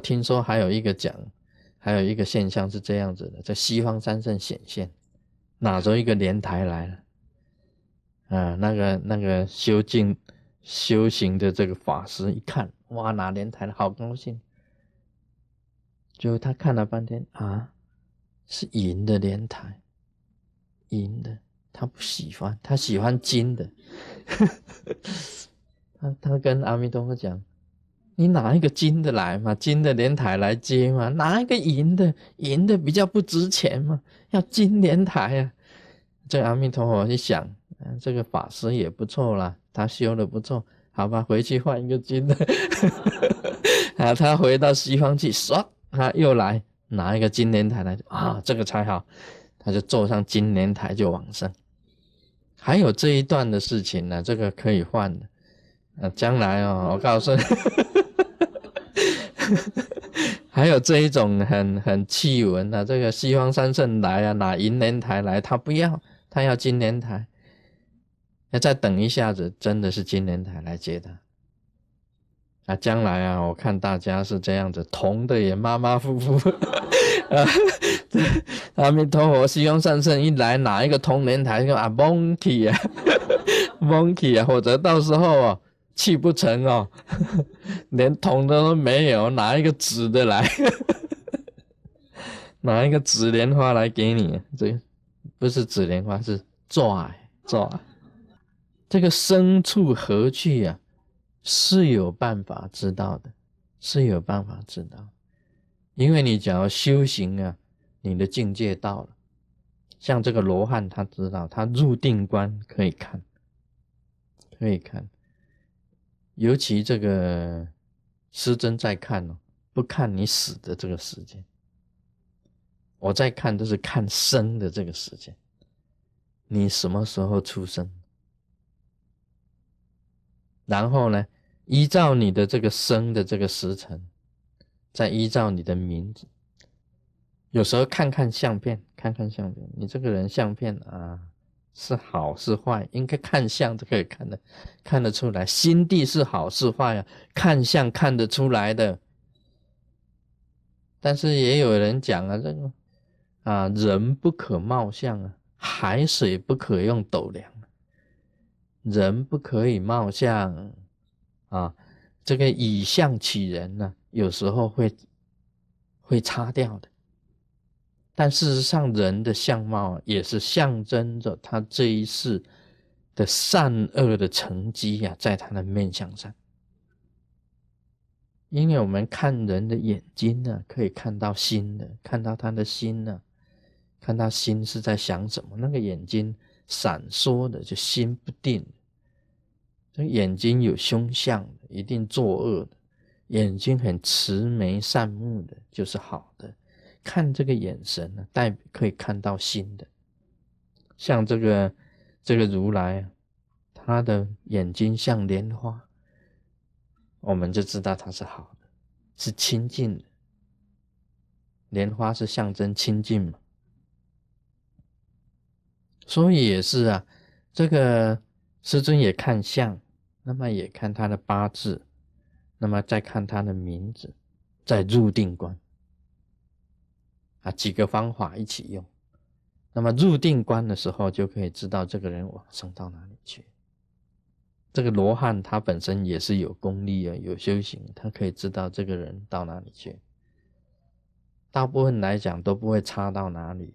听说还有一个讲，还有一个现象是这样子的，在西方三圣显现，拿着一个莲台来了，啊，那个那个修静修行的这个法师一看，哇，拿莲台了，好高兴。就他看了半天啊，是银的莲台，银的，他不喜欢，他喜欢金的。他他跟阿弥陀佛讲。你拿一个金的来嘛，金的莲台来接嘛，拿一个银的，银的比较不值钱嘛，要金莲台啊。这阿弥陀佛一想，这个法师也不错啦，他修的不错，好吧，回去换一个金的。啊，他回到西方去，唰，他又来拿一个金莲台来，啊，这个才好，他就坐上金莲台就往生。还有这一段的事情呢，这个可以换的，啊，将来哦，我告诉你。还有这一种很很气闻的，这个西方三圣来啊，拿银莲台来，他不要，他要金莲台。要再等一下子，真的是金莲台来接他。啊，将来啊，我看大家是这样子，同的也马马虎虎。啊，阿弥陀佛，西方三圣一来，拿一个铜莲台，就啊，monkey 啊，monkey 啊，或者到时候啊。去不成哦，连铜的都没有，拿一个纸的来，拿一个纸莲花来给你，这不是纸莲花，是抓抓。这个牲畜何去呀？是有办法知道的，是有办法知道，因为你只要修行啊，你的境界到了，像这个罗汉，他知道，他入定观可以看，可以看。尤其这个师尊在看哦，不看你死的这个时间，我在看都是看生的这个时间，你什么时候出生？然后呢，依照你的这个生的这个时辰，再依照你的名字，有时候看看相片，看看相片，你这个人相片啊。是好是坏，应该看相就可以看的，看得出来。心地是好是坏啊，看相看得出来的。但是也有人讲啊，这个啊，人不可貌相啊，海水不可用斗量，人不可以貌相啊，这个以相取人呢，有时候会会擦掉的。但事实上，人的相貌也是象征着他这一世的善恶的成绩呀，在他的面相上。因为我们看人的眼睛呢，可以看到心的，看到他的心呢，看他心是在想什么。那个眼睛闪烁的，就心不定。这眼睛有凶相的，一定作恶的；眼睛很慈眉善目的，就是好的。看这个眼神呢，代可以看到心的，像这个这个如来，他的眼睛像莲花，我们就知道他是好的，是清净的。莲花是象征清净嘛，所以也是啊。这个师尊也看相，那么也看他的八字，那么再看他的名字，再入定观。啊，几个方法一起用，那么入定观的时候，就可以知道这个人往生到哪里去。这个罗汉他本身也是有功力啊，有修行，他可以知道这个人到哪里去。大部分来讲都不会差到哪里，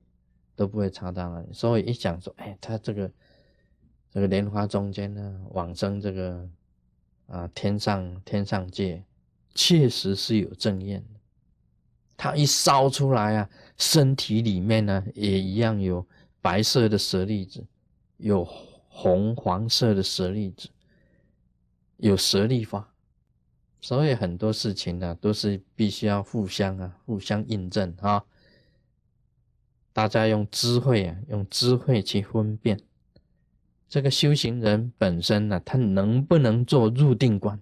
都不会差到哪里。所以一讲说，哎，他这个这个莲花中间呢，往生这个啊天上天上界，确实是有正验。它一烧出来啊，身体里面呢也一样有白色的舍利子，有红黄色的舍利子，有舍利法，所以很多事情呢都是必须要互相啊互相印证啊。大家用智慧啊，用智慧去分辨这个修行人本身呢，他能不能做入定观？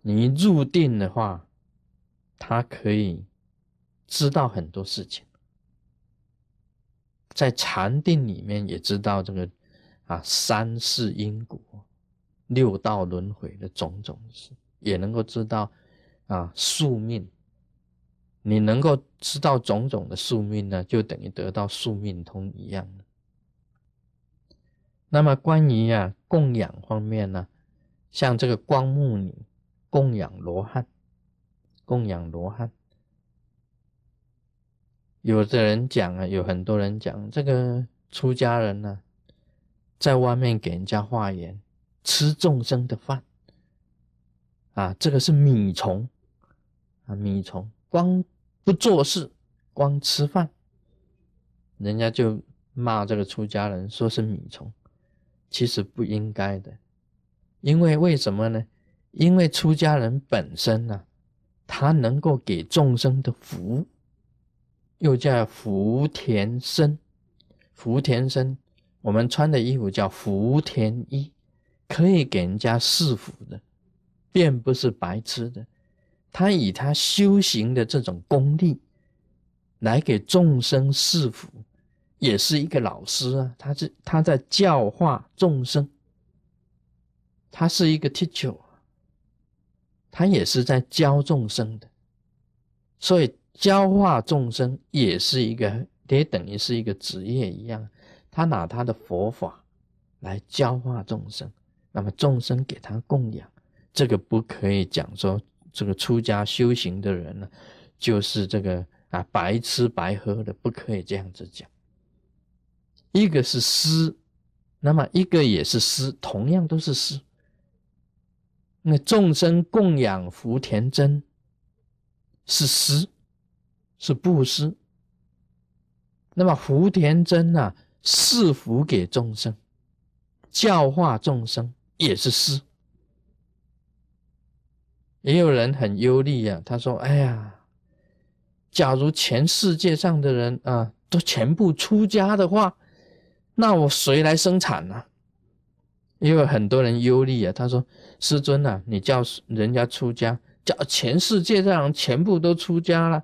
你入定的话。他可以知道很多事情，在禅定里面也知道这个啊三世因果、六道轮回的种种事，也能够知道啊宿命。你能够知道种种的宿命呢，就等于得到宿命通一样那么关于啊供养方面呢，像这个光目女供养罗汉，供养罗汉，有的人讲啊，有很多人讲这个出家人呢，在外面给人家化缘，吃众生的饭，啊，这个是米虫。啊，米虫光不做事，光吃饭，人家就骂这个出家人说是米虫。其实不应该的，因为为什么呢？因为出家人本身呢，他能够给众生的福，又叫福田身。福田身，我们穿的衣服叫福田衣，可以给人家赐福的，便不是白吃的。他以他修行的这种功力，来给众生赐福。也是一个老师啊，他是他在教化众生，他是一个 teacher，他也是在教众生的，所以教化众生也是一个，也等于是一个职业一样，他拿他的佛法来教化众生，那么众生给他供养，这个不可以讲说这个出家修行的人呢，就是这个啊白吃白喝的，不可以这样子讲。一个是施，那么一个也是施，同样都是施。那众生供养福田真，是施，是布施。那么福田真啊，赐福给众生，教化众生，也是施。也有人很忧虑呀，他说：“哎呀，假如全世界上的人啊，都全部出家的话。”那我谁来生产呢？因为很多人忧虑啊，他说：“师尊啊，你叫人家出家，叫全世界上全部都出家了，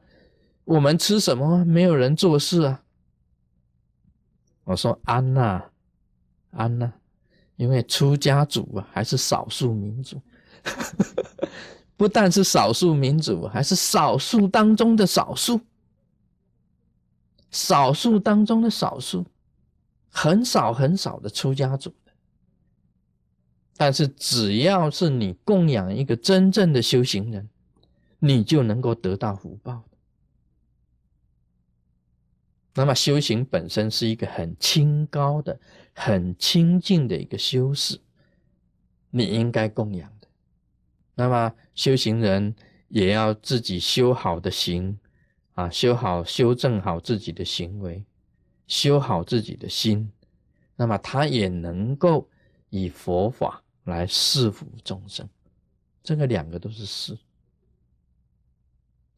我们吃什么？没有人做事啊。”我说：“安呐，安呐，因为出家族啊，还是少数民族，不但是少数民族，还是少数当中的少数，少数当中的少数。”很少很少的出家族，但是只要是你供养一个真正的修行人，你就能够得到福报那么修行本身是一个很清高的、很清净的一个修士，你应该供养的。那么修行人也要自己修好的行啊，修好、修正好自己的行为。修好自己的心，那么他也能够以佛法来侍服众生，这个两个都是事，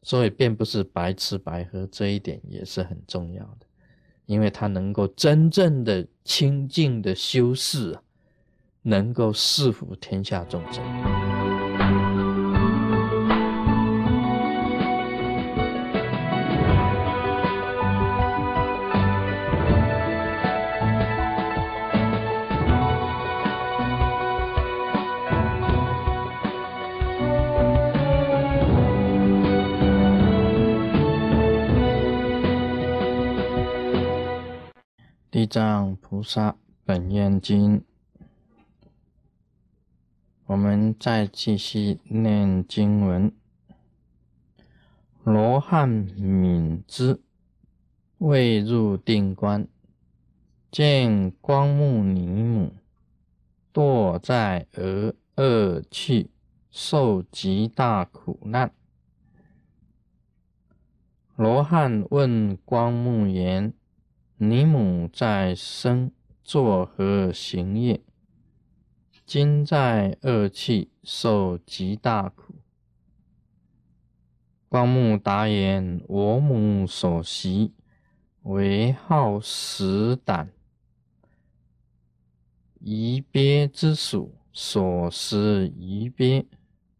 所以并不是白吃白喝，这一点也是很重要的，因为他能够真正的清净的修饰啊，能够侍服天下众生。藏菩萨本愿经，我们再继续念经文。罗汉敏之未入定观，见光目女母堕在恶恶趣，受极大苦难。罗汉问光目言。你母在生作何行业？今在恶气受极大苦。光目答言：我母所习为好食胆，夷鳖之属，所食夷鳖，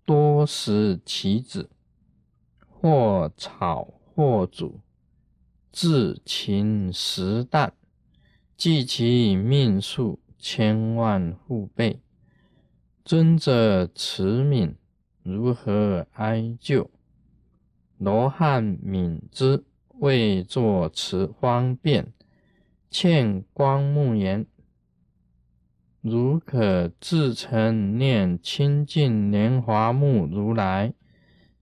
多食其子，或炒或煮。至勤实淡，计其命数千万户倍。尊者慈悯，如何哀救？罗汉敏之，为作持方便，欠光目言：如可自成念清净莲华目如来，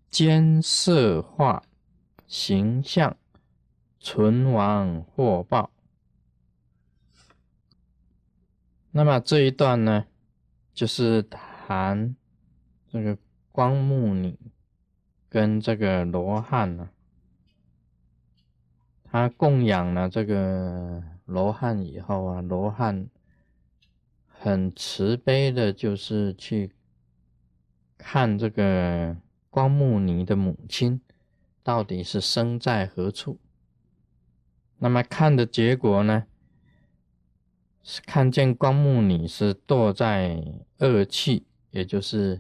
兼色化形象，存亡获报。那么这一段呢，就是谈这个光目女跟这个罗汉呢，他供养了这个罗汉以后啊，罗汉很慈悲的，就是去看这个光目女的母亲到底是生在何处。那么看的结果呢？是看见光目女是堕在恶气，也就是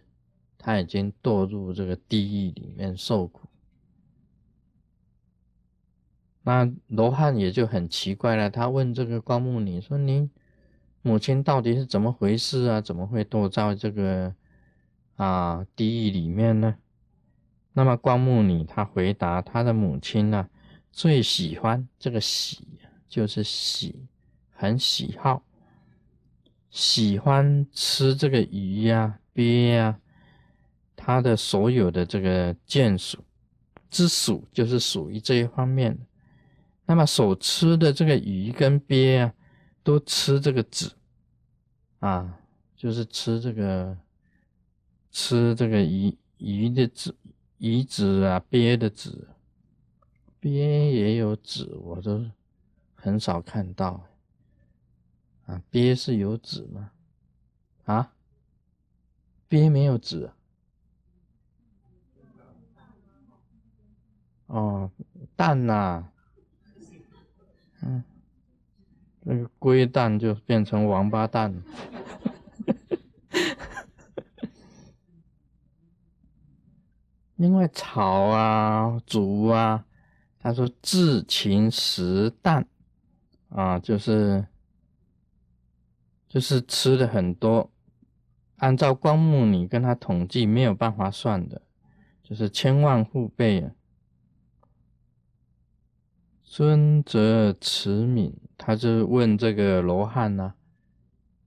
他已经堕入这个地狱里面受苦。那罗汉也就很奇怪了，他问这个光目女说：“您母亲到底是怎么回事啊？怎么会堕在这个啊地狱里面呢？”那么光目女她回答：“她的母亲呢，最喜欢这个喜，就是喜。”很喜好，喜欢吃这个鱼呀、鳖呀，它的所有的这个见属之属，就是属于这一方面的。那么所吃的这个鱼跟鳖啊，都吃这个籽啊，就是吃这个吃这个鱼鱼的籽、鱼籽啊、鳖的籽，鳖也有籽，我都很少看到。啊，鳖是有籽吗？啊，鳖没有籽。哦，蛋呐，嗯，那个龟蛋就变成王八蛋。因为草啊、竹啊，他说自勤食淡，啊，就是。就是吃的很多，按照光目女跟他统计没有办法算的，就是千万户倍啊。尊者慈悯，他就问这个罗汉呢，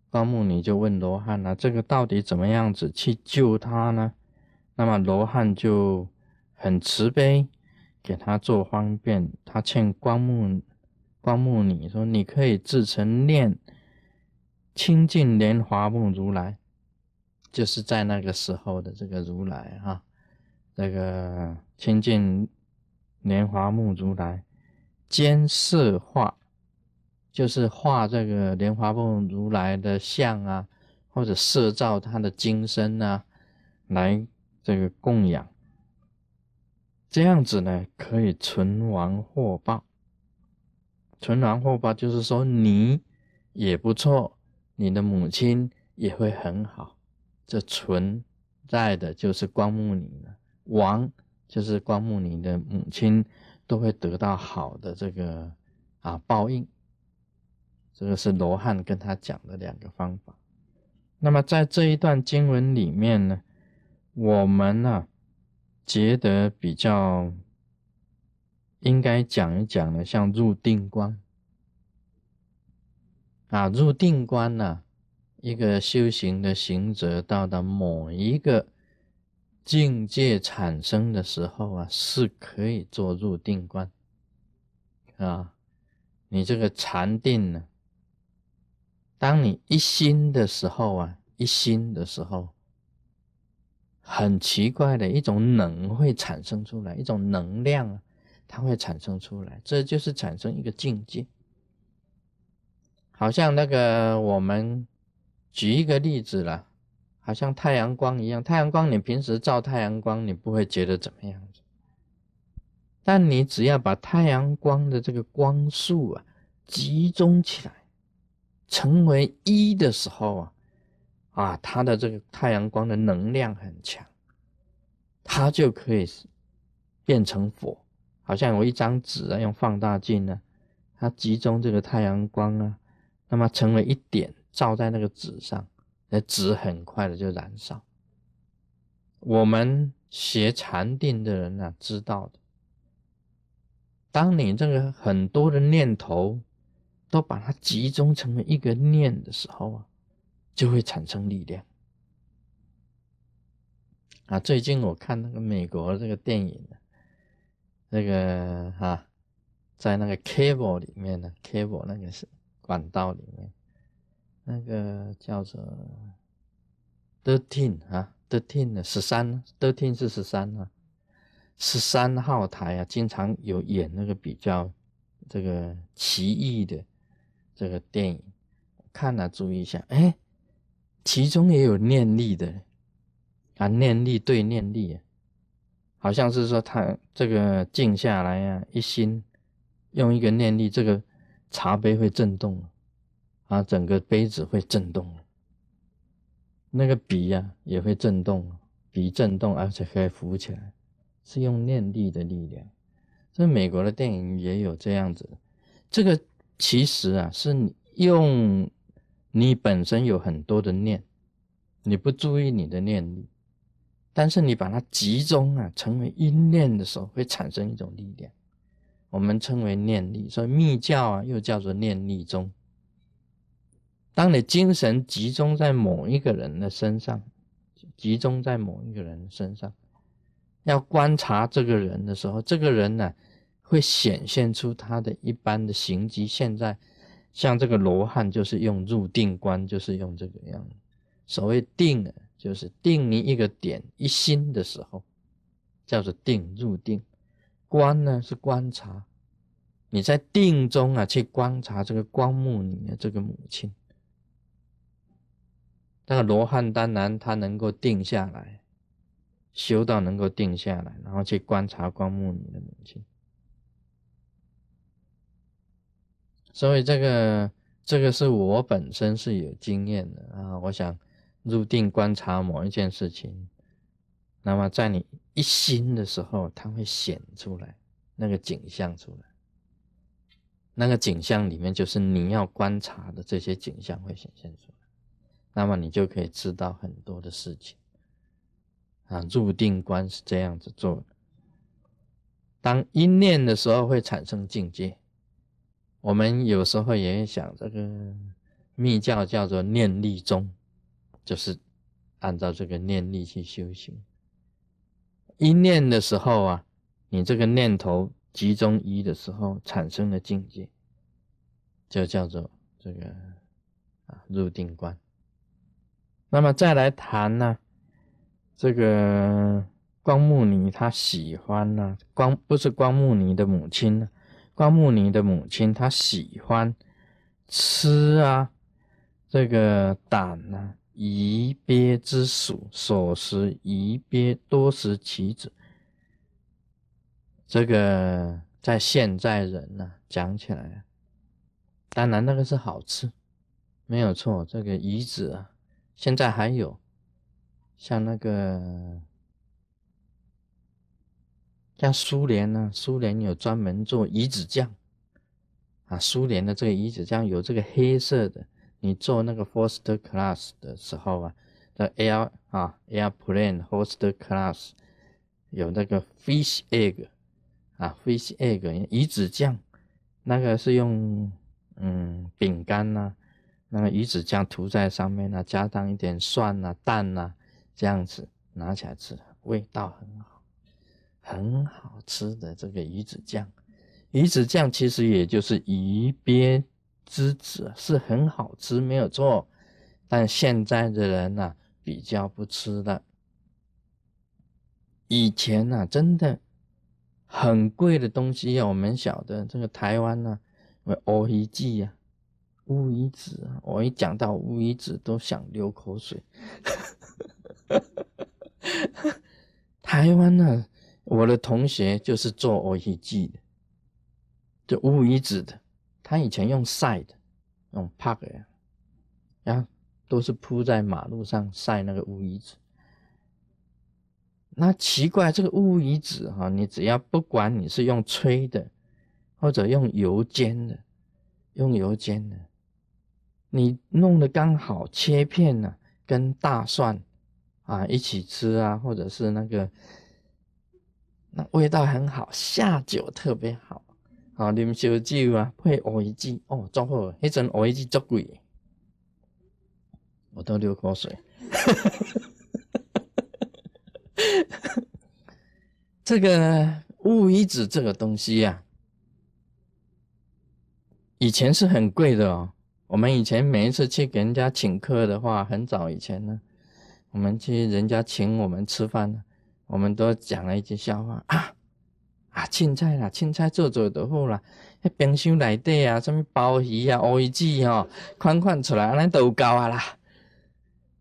光目女就问罗汉呢，这个到底怎么样子去救他呢？那么罗汉就很慈悲，给他做方便。他欠光目光目女说，你可以自成念。清净莲华目如来，就是在那个时候的这个如来哈，那个清净莲华目如来，兼色画，就是画这个莲华目如来的像啊，或者摄造他的金身啊，来这个供养，这样子呢，可以存亡获报。存亡获报就是说你也不错。你的母亲也会很好，这存在的就是光目女了。王就是光目女的母亲，都会得到好的这个啊报应。这个是罗汉跟他讲的两个方法。那么在这一段经文里面呢，我们呢觉得比较应该讲一讲的，像入定观。啊，入定观呢，一个修行的行者到达某一个境界产生的时候啊，是可以做入定观啊。你这个禅定呢，当你一心的时候啊，一心的时候，很奇怪的一种能会产生出来，一种能量啊，它会产生出来，这就是产生一个境界。好像那个，我们举一个例子了，好像太阳光一样。太阳光，你平时照太阳光，你不会觉得怎么样子。但你只要把太阳光的这个光束啊集中起来，成为一的时候啊，啊，它的这个太阳光的能量很强，它就可以变成火。好像有一张纸啊，用放大镜呢，它集中这个太阳光啊。那么成为一点，照在那个纸上，那纸很快的就燃烧。我们学禅定的人呢知道的。当你这个很多的念头都把它集中成为一个念的时候啊，就会产生力量。啊，最近我看那个美国这个电影，那个哈，在那个 cable 里面呢，cable 那个是管道里面，那个叫做 thirteen 啊，thirteen 的十三，thirteen 是十三啊，十三号台啊，经常有演那个比较这个奇异的这个电影，看了注意一下，哎，其中也有念力的。啊，念力对念力，好像是说他这个静下来呀，一心用一个念力，这个茶杯会震动，啊，整个杯子会震动，那个笔呀也会震动，笔震动而且可以浮起来，是用念力的力量。这美国的电影也有这样子，这个其实啊是用你本身有很多的念，你不注意你的念力。但是你把它集中啊，成为一念的时候，会产生一种力量，我们称为念力。所以密教啊，又叫做念力宗。当你精神集中在某一个人的身上，集中在某一个人身上，要观察这个人的时候，这个人呢，会显现出他的一般的行迹。现在像这个罗汉，就是用入定观，就是用这个样。所谓定啊。就是定你一个点一心的时候，叫做定入定。观呢是观察，你在定中啊去观察这个光目里的这个母亲。那个罗汉当然他能够定下来，修到能够定下来，然后去观察光目里的母亲。所以这个这个是我本身是有经验的啊，我想。入定观察某一件事情，那么在你一心的时候，它会显出来那个景象出来。那个景象里面就是你要观察的这些景象会显现出来，那么你就可以知道很多的事情。啊，入定观是这样子做的。当一念的时候会产生境界，我们有时候也想这个密教叫做念力宗。就是按照这个念力去修行，一念的时候啊，你这个念头集中一的时候产生的境界，就叫做这个啊入定观。那么再来谈呢，这个光目尼他喜欢呢，光不是光目尼的母亲呢，光目尼的母亲她喜欢吃啊，这个胆啊。夷鳖之属，所食夷鳖多食其子。这个在现在人呢讲起来，当然那个是好吃，没有错。这个夷子啊，现在还有，像那个像苏联呢，苏联有专门做鱼子酱啊，苏联的这个鱼子酱有这个黑色的。你做那个 first class 的时候啊，的 air 啊 airplane first class 有那个 fish egg 啊 fish egg 鱼子酱，那个是用嗯饼干呐，那个鱼子酱涂在上面呢，加上一点蒜呐蛋呐，这样子拿起来吃，味道很好，很好吃的这个鱼子酱，鱼子酱其实也就是鱼鳖。之子是很好吃，没有错，但现在的人呢比较不吃了。以前呢，真的很贵的东西啊，我们晓得这个台湾呢，乌鱼子呀，乌鱼子啊，我一讲到乌鱼子都想流口水。台湾呢，我的同学就是做乌鱼子的，就乌鱼子的。他以前用晒的，用 park 呀，然后都是铺在马路上晒那个乌鱼子。那奇怪，这个乌鱼子哈，你只要不管你是用吹的，或者用油煎的，用油煎的，你弄得刚好切片呢，跟大蒜啊一起吃啊，或者是那个味道很好，下酒特别好。啊，啉烧酒啊，配乌鱼子哦，足好。迄阵乌鱼子足贵，我都流口水。这个乌鱼子这个东西呀，以前是很贵的哦。我们以前每一次去给人家请客的话，很早以前呢，我们去人家请我们吃饭呢，我们都讲了一句笑话 啊。啊，青菜啦，青菜做做就好啦。迄冰箱内底啊，什么鲍鱼啊、乌鱼子吼，款款出来，安尼都够啊啦。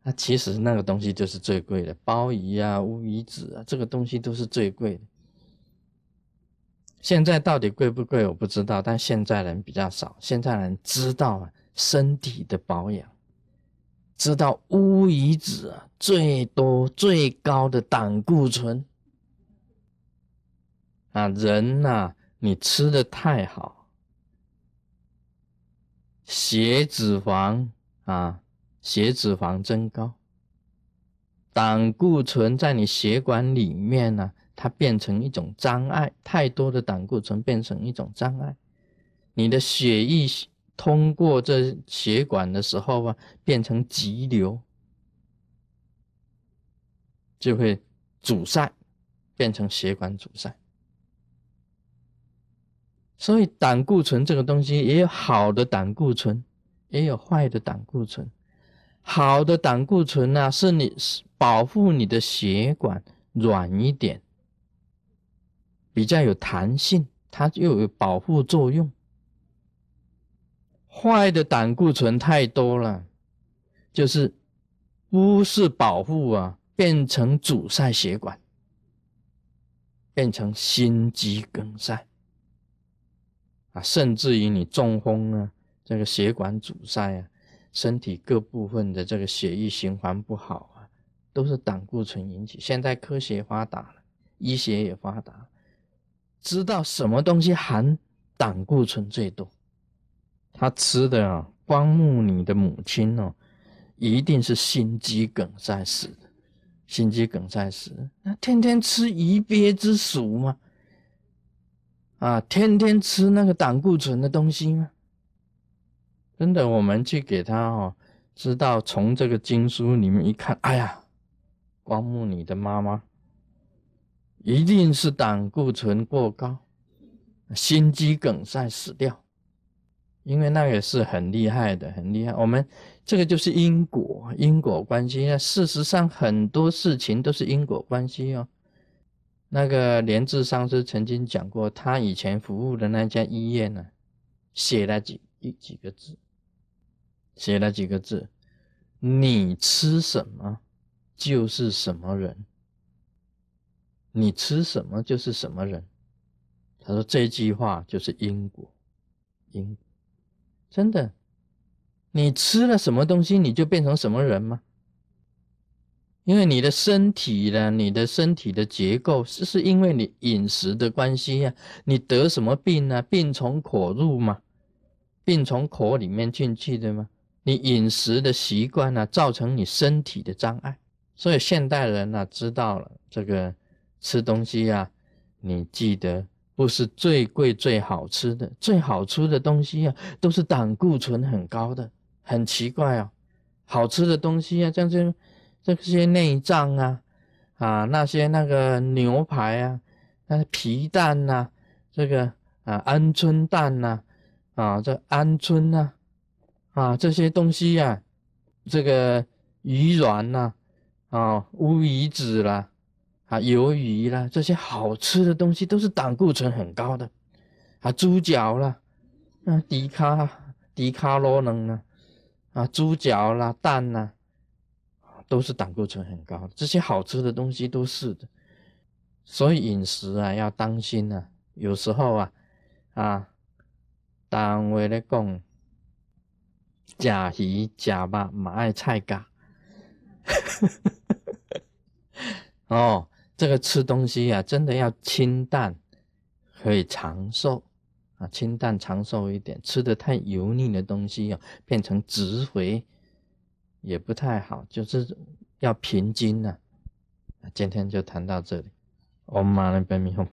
啊，其实那个东西就是最贵的，鲍鱼啊、乌鱼子啊，这个东西都是最贵的。现在到底贵不贵，我不知道，但现在人比较少，现在人知道，身体的保养，知道乌鱼子，最多最高的胆固醇。啊，人呐，你吃的太好，血脂肪啊，血脂肪增高，胆固醇在你血管里面呢，它变成一种障碍，太多的胆固醇变成一种障碍，你的血液通过这血管的时候啊，变成急流，就会阻塞，变成血管阻塞。所以胆固醇这个东西也有好的胆固醇，也有坏的胆固醇。好的胆固醇呢，是你保护你的血管软一点，比较有弹性，它又有保护作用。坏的胆固醇太多了，就是不是保护啊，变成阻塞血管，变成心肌梗塞啊。甚至于你中风啊，这个血管阻塞啊，身体各部分的这个血液循环不好啊，都是胆固醇引起。现在科学发达了，医学也发达，知道什么东西含胆固醇最多。他吃的啊，光目你的母亲哦，一定是心肌梗塞死的，心肌梗塞死，那天天吃鱼鳖之属吗？啊，天天吃那个胆固醇的东西吗？真的，我们去给他哦，知道从这个经书里面一看，哎呀，光目你的妈妈一定是胆固醇过高，心肌梗塞死掉，因为那个是很厉害的，很厉害。我们这个就是因果，因果关系那。事实上，很多事情都是因果关系哦。那个莲智上师曾经讲过，他以前服务的那家医院呢，写了几一几个字，写了几个字：你吃什么就是什么人，你吃什么就是什么人。他说这句话就是因果，因真的，你吃了什么东西，你就变成什么人吗？因为你的身体呢，你的身体的结构是是因为你饮食的关系呀。你得什么病呢？病从口入嘛，病从口里面进去的吗。你饮食的习惯呢，造成你身体的障碍。所以现代人呢，知道了这个吃东西呀，你记得不是最贵最好吃的，最好吃的东西啊，都是胆固醇很高的，很奇怪哦。好吃的东西啊，像这。这些内脏啊，啊，那些那个牛排啊，那皮蛋呐，这个啊鹌鹑蛋呐，啊这鹌鹑呐，啊这些东西呀，这个鱼卵呐，啊乌鱼子啦，啊鱿鱼啦，这些好吃的东西都是胆固醇很高的，啊猪脚啦，啊低卡低卡罗能呢，啊猪脚啦蛋呐。都是胆固醇很高，这些好吃的东西都是的，所以饮食啊要当心啊。有时候啊，啊，单位咧讲，假鱼假肉买菜噶，哦，这个吃东西啊，真的要清淡，可以长寿啊，清淡长寿一点。吃的太油腻的东西啊，变成脂肥。也不太好，就是要平均呐。今天就谈到这里，我们马上奔米后。